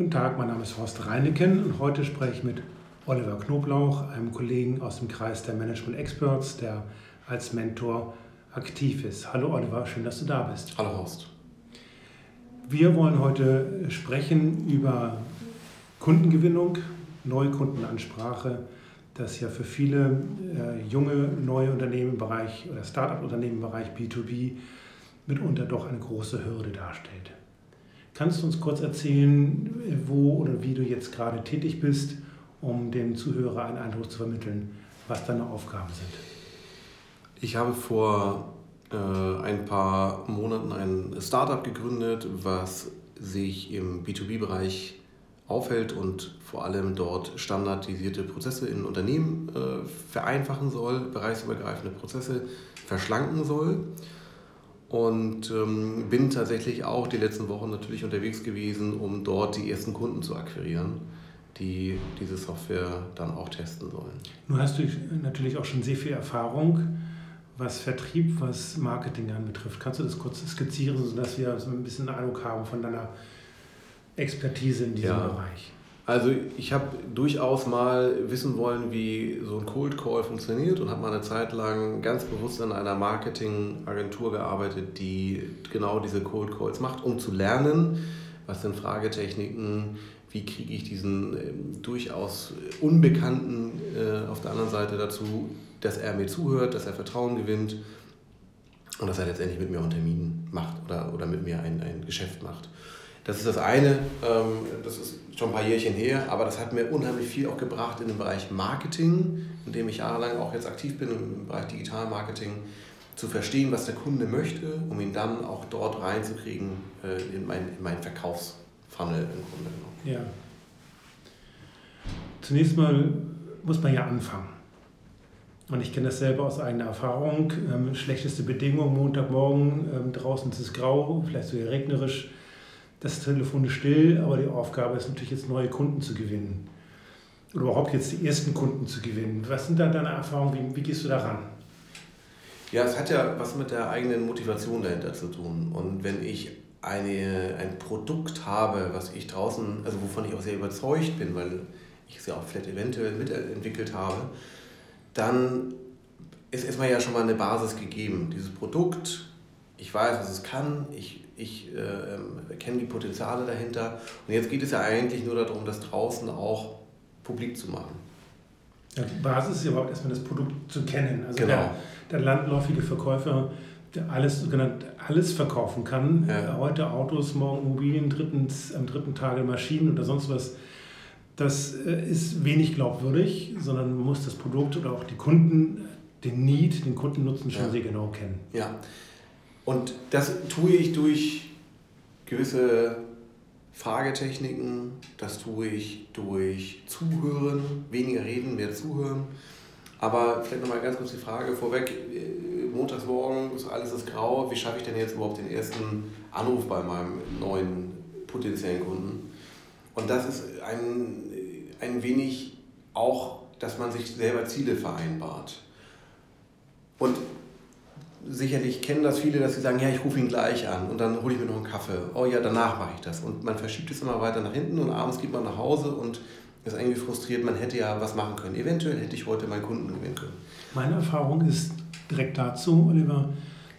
Guten Tag, mein Name ist Horst Reineken und heute spreche ich mit Oliver Knoblauch, einem Kollegen aus dem Kreis der Management Experts, der als Mentor aktiv ist. Hallo Oliver, schön, dass du da bist. Hallo Horst. Wir wollen heute sprechen über Kundengewinnung, Neukundenansprache, das ja für viele äh, junge neue Unternehmen im Bereich oder Start-up-Unternehmen im Bereich B2B mitunter doch eine große Hürde darstellt. Kannst du uns kurz erzählen, wo oder wie du jetzt gerade tätig bist, um dem Zuhörer einen Eindruck zu vermitteln, was deine Aufgaben sind? Ich habe vor äh, ein paar Monaten ein Startup gegründet, was sich im B2B-Bereich aufhält und vor allem dort standardisierte Prozesse in Unternehmen äh, vereinfachen soll, bereichsübergreifende Prozesse verschlanken soll. Und ähm, bin tatsächlich auch die letzten Wochen natürlich unterwegs gewesen, um dort die ersten Kunden zu akquirieren, die diese Software dann auch testen sollen. Nun hast du natürlich auch schon sehr viel Erfahrung, was Vertrieb, was Marketing anbetrifft. Kannst du das kurz skizzieren, sodass wir so ein bisschen Eindruck haben von deiner Expertise in diesem ja. Bereich? Also ich habe durchaus mal wissen wollen, wie so ein Cold Call funktioniert und habe mal eine Zeit lang ganz bewusst in einer Marketingagentur gearbeitet, die genau diese Cold Calls macht, um zu lernen, was sind Fragetechniken, wie kriege ich diesen äh, durchaus Unbekannten äh, auf der anderen Seite dazu, dass er mir zuhört, dass er Vertrauen gewinnt und dass er letztendlich mit mir einen Termin macht oder, oder mit mir ein, ein Geschäft macht. Das ist das eine, ähm, das ist schon ein paar Jährchen her, aber das hat mir unheimlich viel auch gebracht in dem Bereich Marketing, in dem ich jahrelang auch jetzt aktiv bin, im Bereich Digitalmarketing, zu verstehen, was der Kunde möchte, um ihn dann auch dort reinzukriegen äh, in meinen in mein Verkaufsfunnel im Grunde genommen. Ja. Zunächst mal muss man ja anfangen. Und ich kenne das selber aus eigener Erfahrung. Ähm, schlechteste Bedingungen, Montagmorgen, ähm, draußen ist es grau, vielleicht sogar regnerisch das Telefon ist still, aber die Aufgabe ist natürlich jetzt neue Kunden zu gewinnen. Oder überhaupt jetzt die ersten Kunden zu gewinnen. Was sind da deine Erfahrungen? Wie, wie gehst du daran? Ja, es hat ja was mit der eigenen Motivation dahinter zu tun. Und wenn ich eine, ein Produkt habe, was ich draußen, also wovon ich auch sehr überzeugt bin, weil ich es ja auch vielleicht eventuell mitentwickelt habe, dann ist erstmal ja schon mal eine Basis gegeben. Dieses Produkt, ich weiß, was es kann, ich ich äh, kenne die Potenziale dahinter. Und jetzt geht es ja eigentlich nur darum, das draußen auch publik zu machen. Ja, die Basis ist ja überhaupt erstmal das Produkt zu kennen. Also genau. der, der landläufige Verkäufer, der alles, alles verkaufen kann, ja. heute Autos, morgen Immobilien, drittens, am dritten Tage Maschinen oder sonst was, das äh, ist wenig glaubwürdig, sondern man muss das Produkt oder auch die Kunden, den Need, den Kundennutzen schon ja. sehr genau kennen. Ja, und das tue ich durch gewisse Fragetechniken, das tue ich durch Zuhören, weniger reden, mehr zuhören. Aber vielleicht nochmal ganz kurz die Frage vorweg. Montagsmorgen ist alles ist grau. Wie schaffe ich denn jetzt überhaupt den ersten Anruf bei meinem neuen potenziellen Kunden? Und das ist ein, ein wenig auch, dass man sich selber Ziele vereinbart. Und sicherlich kennen das viele, dass sie sagen, ja, ich rufe ihn gleich an und dann hole ich mir noch einen Kaffee. Oh ja, danach mache ich das. Und man verschiebt es immer weiter nach hinten und abends geht man nach Hause und ist irgendwie frustriert, man hätte ja was machen können. Eventuell hätte ich heute meinen Kunden gewinnen können. Meine Erfahrung ist direkt dazu, Oliver,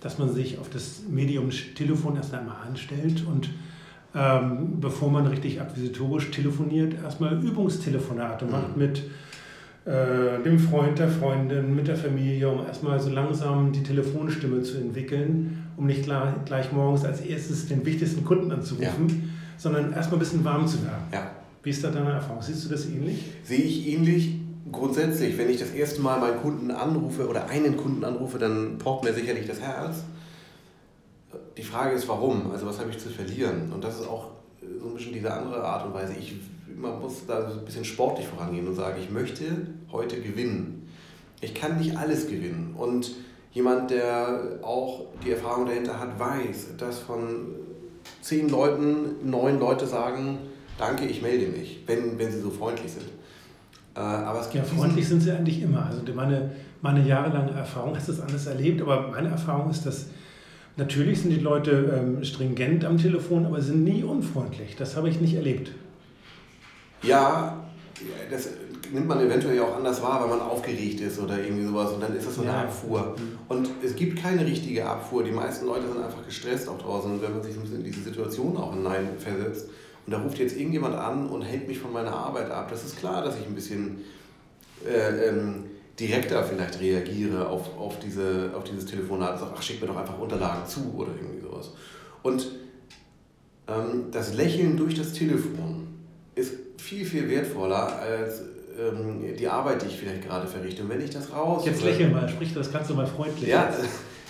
dass man sich auf das Medium Telefon erst einmal anstellt und ähm, bevor man richtig akquisitorisch telefoniert, erstmal Übungstelefonate macht mhm. mit äh, dem Freund, der Freundin, mit der Familie, um erstmal so langsam die Telefonstimme zu entwickeln, um nicht gleich, gleich morgens als erstes den wichtigsten Kunden anzurufen, ja. sondern erstmal ein bisschen warm zu werden. Ja. Wie ist da deine Erfahrung? Siehst du das ähnlich? Sehe ich ähnlich. Grundsätzlich, wenn ich das erste Mal meinen Kunden anrufe oder einen Kunden anrufe, dann pocht mir sicherlich das Herz. Die Frage ist, warum? Also was habe ich zu verlieren? Und das ist auch so ein bisschen diese andere Art und Weise. Ich man muss da ein bisschen sportlich vorangehen und sagen, ich möchte heute gewinnen. Ich kann nicht alles gewinnen. Und jemand, der auch die Erfahrung dahinter hat, weiß, dass von zehn Leuten neun Leute sagen, danke, ich melde mich, wenn, wenn sie so freundlich sind. Äh, aber es gibt ja, freundlich sind sie eigentlich immer. Also meine, meine jahrelange Erfahrung hast das alles erlebt, aber meine Erfahrung ist, dass natürlich sind die Leute ähm, stringent am Telefon, aber sind nie unfreundlich. Das habe ich nicht erlebt. Ja, das nimmt man eventuell auch anders wahr, wenn man aufgeregt ist oder irgendwie sowas und dann ist das so eine ja. Abfuhr. Mhm. Und es gibt keine richtige Abfuhr. Die meisten Leute sind einfach gestresst auch draußen und wenn man sich ein bisschen in diese Situation auch hineinversetzt und da ruft jetzt irgendjemand an und hält mich von meiner Arbeit ab, das ist klar, dass ich ein bisschen äh, ähm, direkter vielleicht reagiere auf, auf, diese, auf dieses Telefonat und sage, ach, schick mir doch einfach Unterlagen zu oder irgendwie sowas. Und ähm, das Lächeln durch das Telefon ist viel, viel wertvoller als ähm, die Arbeit, die ich vielleicht gerade verrichte. Und wenn ich das raus. Jetzt lächeln mal, sprich das du mal freundlich. Ja,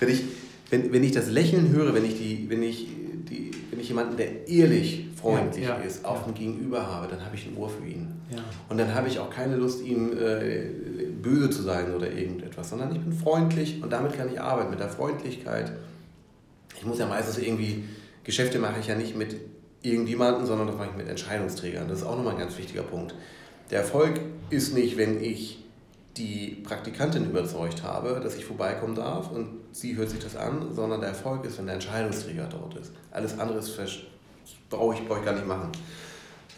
wenn ich, wenn, wenn ich das Lächeln höre, wenn ich, die, wenn, ich die, wenn ich jemanden, der ehrlich freundlich ja, ja, ist, auf dem Gegenüber habe, dann habe ich ein Ohr für ihn. Ja. Und dann habe ich auch keine Lust, ihm äh, böse zu sein oder irgendetwas, sondern ich bin freundlich und damit kann ich arbeiten, mit der Freundlichkeit. Ich muss ja meistens irgendwie, Geschäfte mache ich ja nicht mit irgendjemanden, sondern das mache ich mit Entscheidungsträgern. Das ist auch nochmal ein ganz wichtiger Punkt. Der Erfolg ist nicht, wenn ich die Praktikantin überzeugt habe, dass ich vorbeikommen darf und sie hört sich das an, sondern der Erfolg ist, wenn der Entscheidungsträger dort ist. Alles andere ist brauche ich, brauch ich gar nicht machen.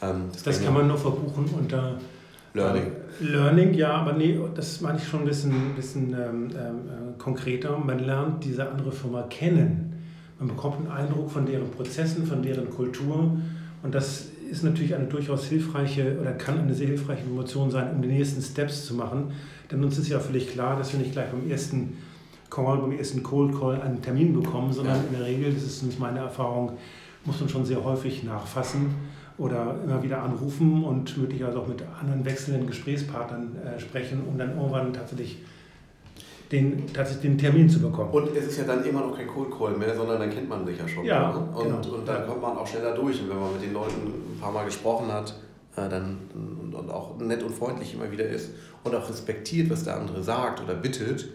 Ähm, das, das kann man nur verbuchen unter Learning. Äh, Learning, ja, aber nee, das meine ich schon ein bisschen, bisschen ähm, äh, konkreter. Man lernt diese andere Firma kennen. Man bekommt einen Eindruck von deren Prozessen, von deren Kultur. Und das ist natürlich eine durchaus hilfreiche oder kann eine sehr hilfreiche Information sein, um die nächsten Steps zu machen. Denn uns ist ja völlig klar, dass wir nicht gleich beim ersten Call, beim ersten Cold Call einen Termin bekommen, sondern ja. in der Regel, das ist meine Erfahrung, muss man schon sehr häufig nachfassen oder immer wieder anrufen und möglicherweise auch mit anderen wechselnden Gesprächspartnern äh, sprechen, um dann irgendwann tatsächlich den, tatsächlich den Termin zu bekommen. Und es ist ja dann immer noch kein Cold Call mehr, sondern dann kennt man sich ja schon. Ja, ne? und, genau. und dann kommt man auch schneller durch. Und wenn man mit den Leuten ein paar Mal gesprochen hat, äh, dann und, und auch nett und freundlich immer wieder ist und auch respektiert, was der andere sagt oder bittet,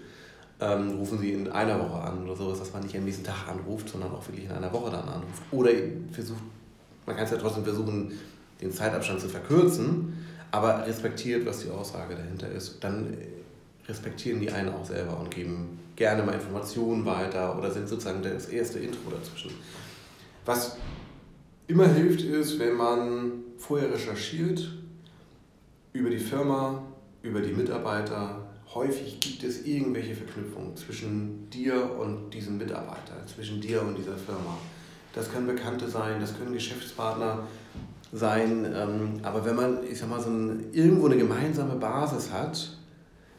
ähm, rufen sie in einer Woche an oder sowas, dass man nicht am nächsten Tag anruft, sondern auch wirklich in einer Woche dann anruft. Oder versucht, man kann es ja trotzdem versuchen, den Zeitabstand zu verkürzen, aber respektiert, was die Aussage dahinter ist. Dann respektieren die einen auch selber und geben gerne mal Informationen weiter oder sind sozusagen das erste Intro dazwischen. Was immer hilft, ist, wenn man vorher recherchiert über die Firma, über die Mitarbeiter, häufig gibt es irgendwelche Verknüpfungen zwischen dir und diesem Mitarbeiter, zwischen dir und dieser Firma. Das können Bekannte sein, das können Geschäftspartner sein, ähm, aber wenn man, ich sag mal, so ein, irgendwo eine gemeinsame Basis hat,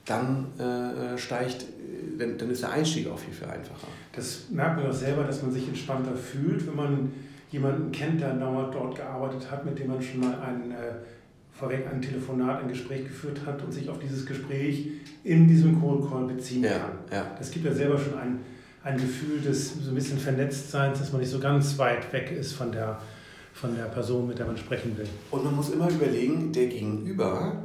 dann äh, steigt, dann, dann ist der Einstieg auch viel, viel einfacher. Das merkt man auch selber, dass man sich entspannter fühlt, wenn man jemanden kennt, der dort gearbeitet hat, mit dem man schon mal ein äh, vorweg ein Telefonat, ein Gespräch geführt hat und sich auf dieses Gespräch in diesem Cold Call beziehen ja, kann. Ja. Das gibt ja selber schon ein, ein Gefühl des so ein bisschen Vernetztseins, dass man nicht so ganz weit weg ist von der, von der Person, mit der man sprechen will. Und man muss immer überlegen, der Gegenüber,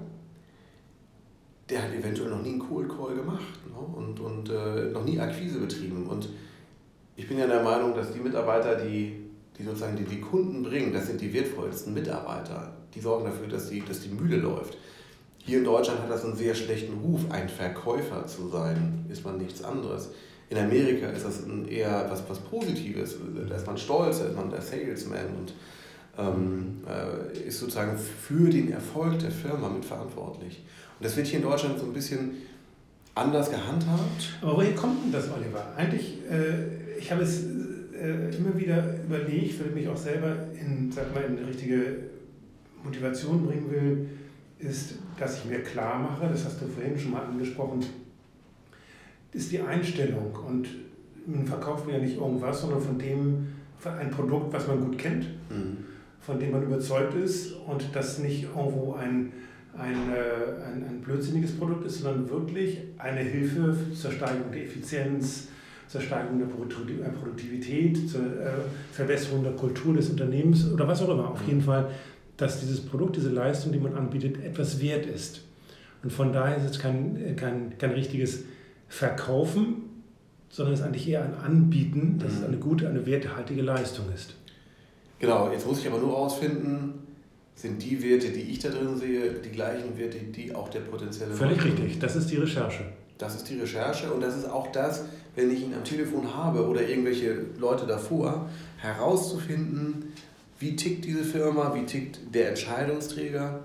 der hat eventuell noch nie einen Cold Call gemacht ne? und, und äh, noch nie Akquise betrieben. Und ich bin ja der Meinung, dass die Mitarbeiter, die, die sozusagen die, die Kunden bringen, das sind die wertvollsten Mitarbeiter die sorgen dafür, dass die, dass die Mühle läuft. Hier in Deutschland hat das einen sehr schlechten Ruf, ein Verkäufer zu sein, ist man nichts anderes. In Amerika ist das eher was, was Positives, da ist man stolz, da ist man der Salesman und ähm, äh, ist sozusagen für den Erfolg der Firma mitverantwortlich. Und das wird hier in Deutschland so ein bisschen anders gehandhabt. Aber woher kommt denn das, Oliver? Eigentlich, äh, ich habe es äh, immer wieder überlegt, weil ich mich auch selber in, sag mal, in eine richtige Motivation bringen will, ist, dass ich mir klar mache, das hast du vorhin schon mal angesprochen, ist die Einstellung. Und man verkauft mir ja nicht irgendwas, sondern von dem ein Produkt, was man gut kennt, mhm. von dem man überzeugt ist und das nicht irgendwo ein, ein, äh, ein, ein blödsinniges Produkt ist, sondern wirklich eine Hilfe zur Steigerung der Effizienz, zur Steigerung der Produktivität, zur äh, Verbesserung der Kultur des Unternehmens oder was auch immer. Auf mhm. jeden Fall dass dieses Produkt, diese Leistung, die man anbietet, etwas wert ist. Und von daher ist es kein, kein, kein richtiges Verkaufen, sondern es ist eigentlich eher ein Anbieten, dass mhm. es eine gute, eine werthaltige Leistung ist. Genau, jetzt muss ich aber nur herausfinden, sind die Werte, die ich da drin sehe, die gleichen Werte, die auch der potenzielle Völlig Markt richtig, das ist die Recherche. Das ist die Recherche und das ist auch das, wenn ich ihn am Telefon habe oder irgendwelche Leute davor, herauszufinden, wie tickt diese Firma, wie tickt der Entscheidungsträger,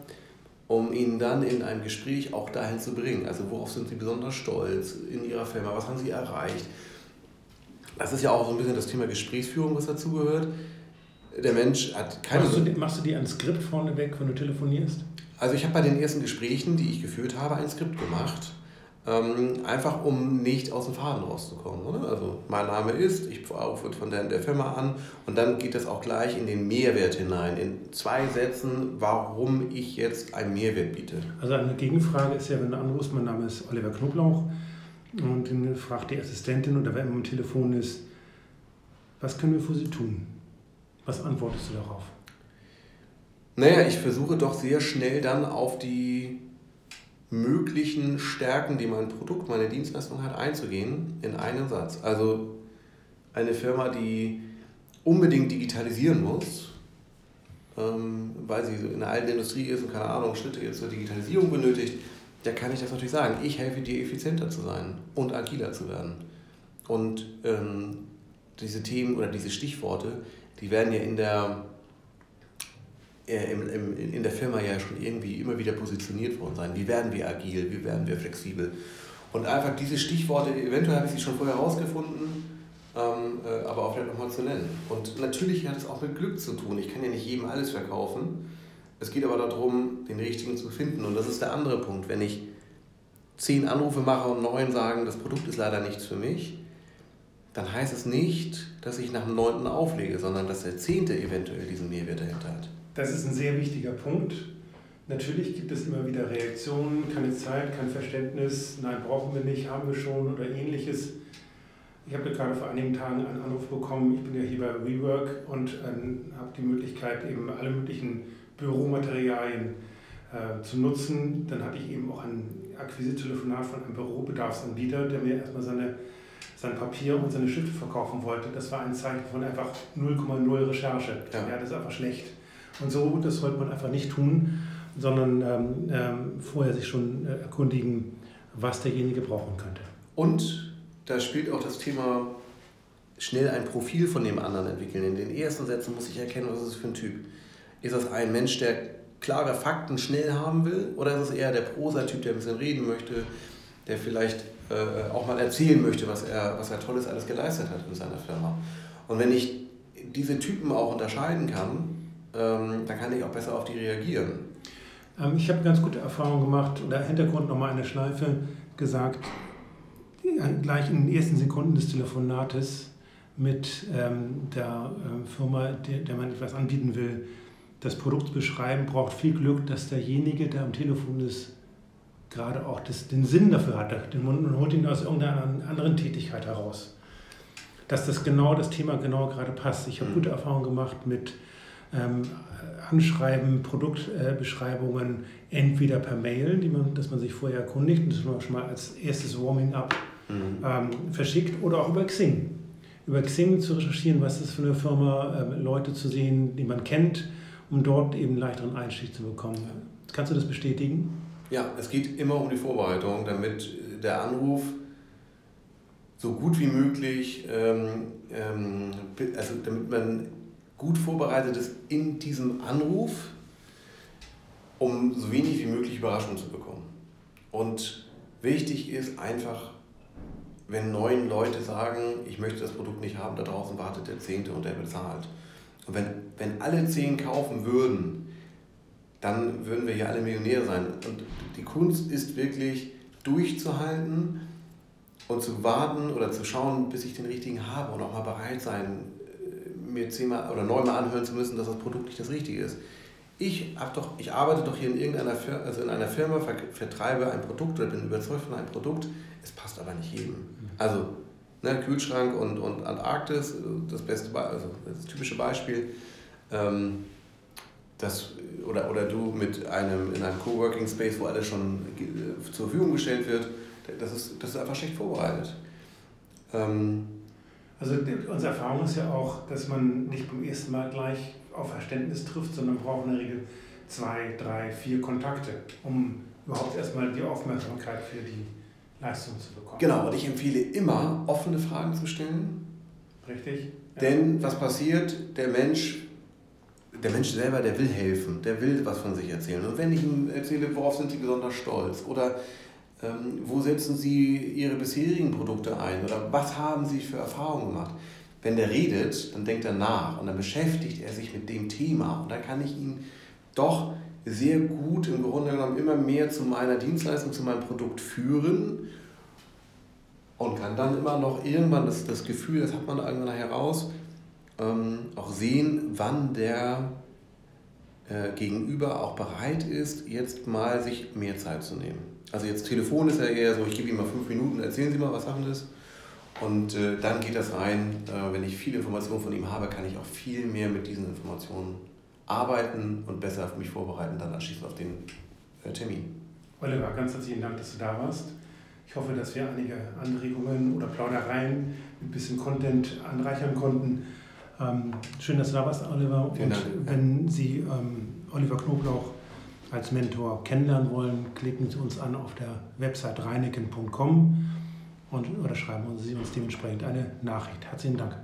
um ihn dann in einem Gespräch auch dahin zu bringen. Also worauf sind sie besonders stolz in ihrer Firma, was haben sie erreicht. Das ist ja auch so ein bisschen das Thema Gesprächsführung, was dazugehört. Der Mensch hat keine... Machst du, machst du dir ein Skript vorneweg, wenn du telefonierst? Also ich habe bei den ersten Gesprächen, die ich geführt habe, ein Skript gemacht ähm, einfach um nicht aus dem Faden rauszukommen. Oder? Also mein Name ist, ich rufe von der, der Firma an und dann geht das auch gleich in den Mehrwert hinein. In zwei Sätzen, warum ich jetzt einen Mehrwert biete. Also eine Gegenfrage ist ja, wenn du anrufst, mein Name ist Oliver Knoblauch und dann fragt die Assistentin oder wer immer am Telefon ist, was können wir für Sie tun? Was antwortest du darauf? Naja, ich versuche doch sehr schnell dann auf die möglichen Stärken, die mein Produkt, meine Dienstleistung hat, einzugehen in einen Satz. Also eine Firma, die unbedingt digitalisieren muss, ähm, weil sie in der alten Industrie ist und keine Ahnung, Schritte jetzt zur Digitalisierung benötigt, da kann ich das natürlich sagen. Ich helfe dir, effizienter zu sein und agiler zu werden. Und ähm, diese Themen oder diese Stichworte, die werden ja in der in der Firma ja schon irgendwie immer wieder positioniert worden sein. Wie werden wir agil, wie werden wir flexibel? Und einfach diese Stichworte, eventuell habe ich sie schon vorher herausgefunden, ähm, äh, aber auch vielleicht nochmal zu nennen. Und natürlich hat es auch mit Glück zu tun. Ich kann ja nicht jedem alles verkaufen. Es geht aber darum, den richtigen zu finden. Und das ist der andere Punkt. Wenn ich zehn Anrufe mache und neun sagen, das Produkt ist leider nichts für mich, dann heißt es nicht, dass ich nach dem neunten auflege, sondern dass der zehnte eventuell diesen Mehrwert dahinter hat. Das ist ein sehr wichtiger Punkt. Natürlich gibt es immer wieder Reaktionen, keine Zeit, kein Verständnis, nein, brauchen wir nicht, haben wir schon oder ähnliches. Ich habe gerade vor einigen Tagen einen Anruf bekommen, ich bin ja hier bei WeWork und ähm, habe die Möglichkeit, eben alle möglichen Büromaterialien äh, zu nutzen. Dann hatte ich eben auch ein Akquise-Telefonat von einem Bürobedarfsanbieter, der mir erstmal seine, sein Papier und seine Stifte verkaufen wollte. Das war ein Zeichen von einfach 0,0 Recherche. Ja. ja, das ist einfach schlecht. Und so, das sollte man einfach nicht tun, sondern ähm, ähm, vorher sich schon äh, erkundigen, was derjenige brauchen könnte. Und da spielt auch das Thema schnell ein Profil von dem anderen entwickeln. In den ersten Sätzen muss ich erkennen, was ist es für ein Typ. Ist das ein Mensch, der klare Fakten schnell haben will? Oder ist es eher der Prosa-Typ, der ein bisschen reden möchte, der vielleicht äh, auch mal erzählen möchte, was er, was er Tolles alles geleistet hat in seiner Firma? Und wenn ich diese Typen auch unterscheiden kann, ähm, dann kann ich auch besser auf die reagieren. Ähm, ich habe ganz gute Erfahrungen gemacht oder Hintergrund nochmal eine Schleife gesagt, gleich in den ersten Sekunden des Telefonates mit ähm, der äh, Firma, der, der man etwas anbieten will, das Produkt beschreiben, braucht viel Glück, dass derjenige, der am Telefon ist, gerade auch das, den Sinn dafür hat. Den und holt ihn aus irgendeiner anderen Tätigkeit heraus. Dass das genau das Thema genau gerade passt. Ich habe mhm. gute Erfahrungen gemacht mit ähm, Anschreiben, Produktbeschreibungen entweder per Mail, die man, dass man sich vorher erkundigt und das man schon mal als erstes Warming-up mhm. ähm, verschickt, oder auch über Xing. Über Xing zu recherchieren, was ist für eine Firma, ähm, Leute zu sehen, die man kennt, um dort eben einen leichteren Einstieg zu bekommen. Kannst du das bestätigen? Ja, es geht immer um die Vorbereitung, damit der Anruf so gut wie möglich, ähm, ähm, also damit man gut vorbereitet ist in diesem Anruf, um so wenig wie möglich Überraschung zu bekommen. Und wichtig ist einfach, wenn neun Leute sagen, ich möchte das Produkt nicht haben, da draußen wartet der Zehnte und der bezahlt. Und wenn, wenn alle zehn kaufen würden, dann würden wir hier alle Millionäre sein. Und die Kunst ist wirklich durchzuhalten und zu warten oder zu schauen, bis ich den richtigen habe und auch mal bereit sein, mir zehnmal oder neunmal anhören zu müssen, dass das Produkt nicht das Richtige ist. Ich, hab doch, ich arbeite doch hier in irgendeiner Firma, also in einer Firma, vertreibe ein Produkt oder bin überzeugt von einem Produkt, es passt aber nicht jedem. Also ne, Kühlschrank und, und Antarktis, das beste also das typische Beispiel. Ähm, das, oder, oder du mit einem in einem Coworking Space, wo alles schon zur Verfügung gestellt wird, das ist, das ist einfach schlecht vorbereitet. Ähm, also unsere Erfahrung ist ja auch, dass man nicht beim ersten Mal gleich auf Verständnis trifft, sondern braucht in der Regel zwei, drei, vier Kontakte, um überhaupt erstmal die Aufmerksamkeit für die Leistung zu bekommen. Genau, und ich empfehle immer, offene Fragen zu stellen. Richtig. Denn was passiert? Der Mensch der Mensch selber, der will helfen, der will was von sich erzählen. Und wenn ich ihm erzähle, worauf sind Sie besonders stolz oder ähm, wo setzen Sie Ihre bisherigen Produkte ein? Oder was haben Sie für Erfahrungen gemacht, wenn der redet, dann denkt er nach und dann beschäftigt er sich mit dem Thema. Und dann kann ich ihn doch sehr gut im Grunde genommen immer mehr zu meiner Dienstleistung, zu meinem Produkt führen und kann dann immer noch irgendwann das, das Gefühl, das hat man irgendwann heraus, ähm, auch sehen, wann der äh, Gegenüber auch bereit ist, jetzt mal sich mehr Zeit zu nehmen. Also jetzt Telefon ist ja eher so, ich gebe ihm mal fünf Minuten, erzählen Sie mal, was Sachen ist. Und äh, dann geht das rein, äh, wenn ich viele Informationen von ihm habe, kann ich auch viel mehr mit diesen Informationen arbeiten und besser auf mich vorbereiten, dann anschließend auf den äh, Termin. Oliver, ganz herzlichen Dank, dass du da warst. Ich hoffe, dass wir einige Anregungen oder Plaudereien mit ein bisschen Content anreichern konnten. Ähm, schön, dass du da warst, Oliver. Vielen und Dank. wenn Sie ähm, Oliver Knoblauch als Mentor kennenlernen wollen, klicken Sie uns an auf der Website reineken.com und oder schreiben Sie uns dementsprechend eine Nachricht. Herzlichen Dank.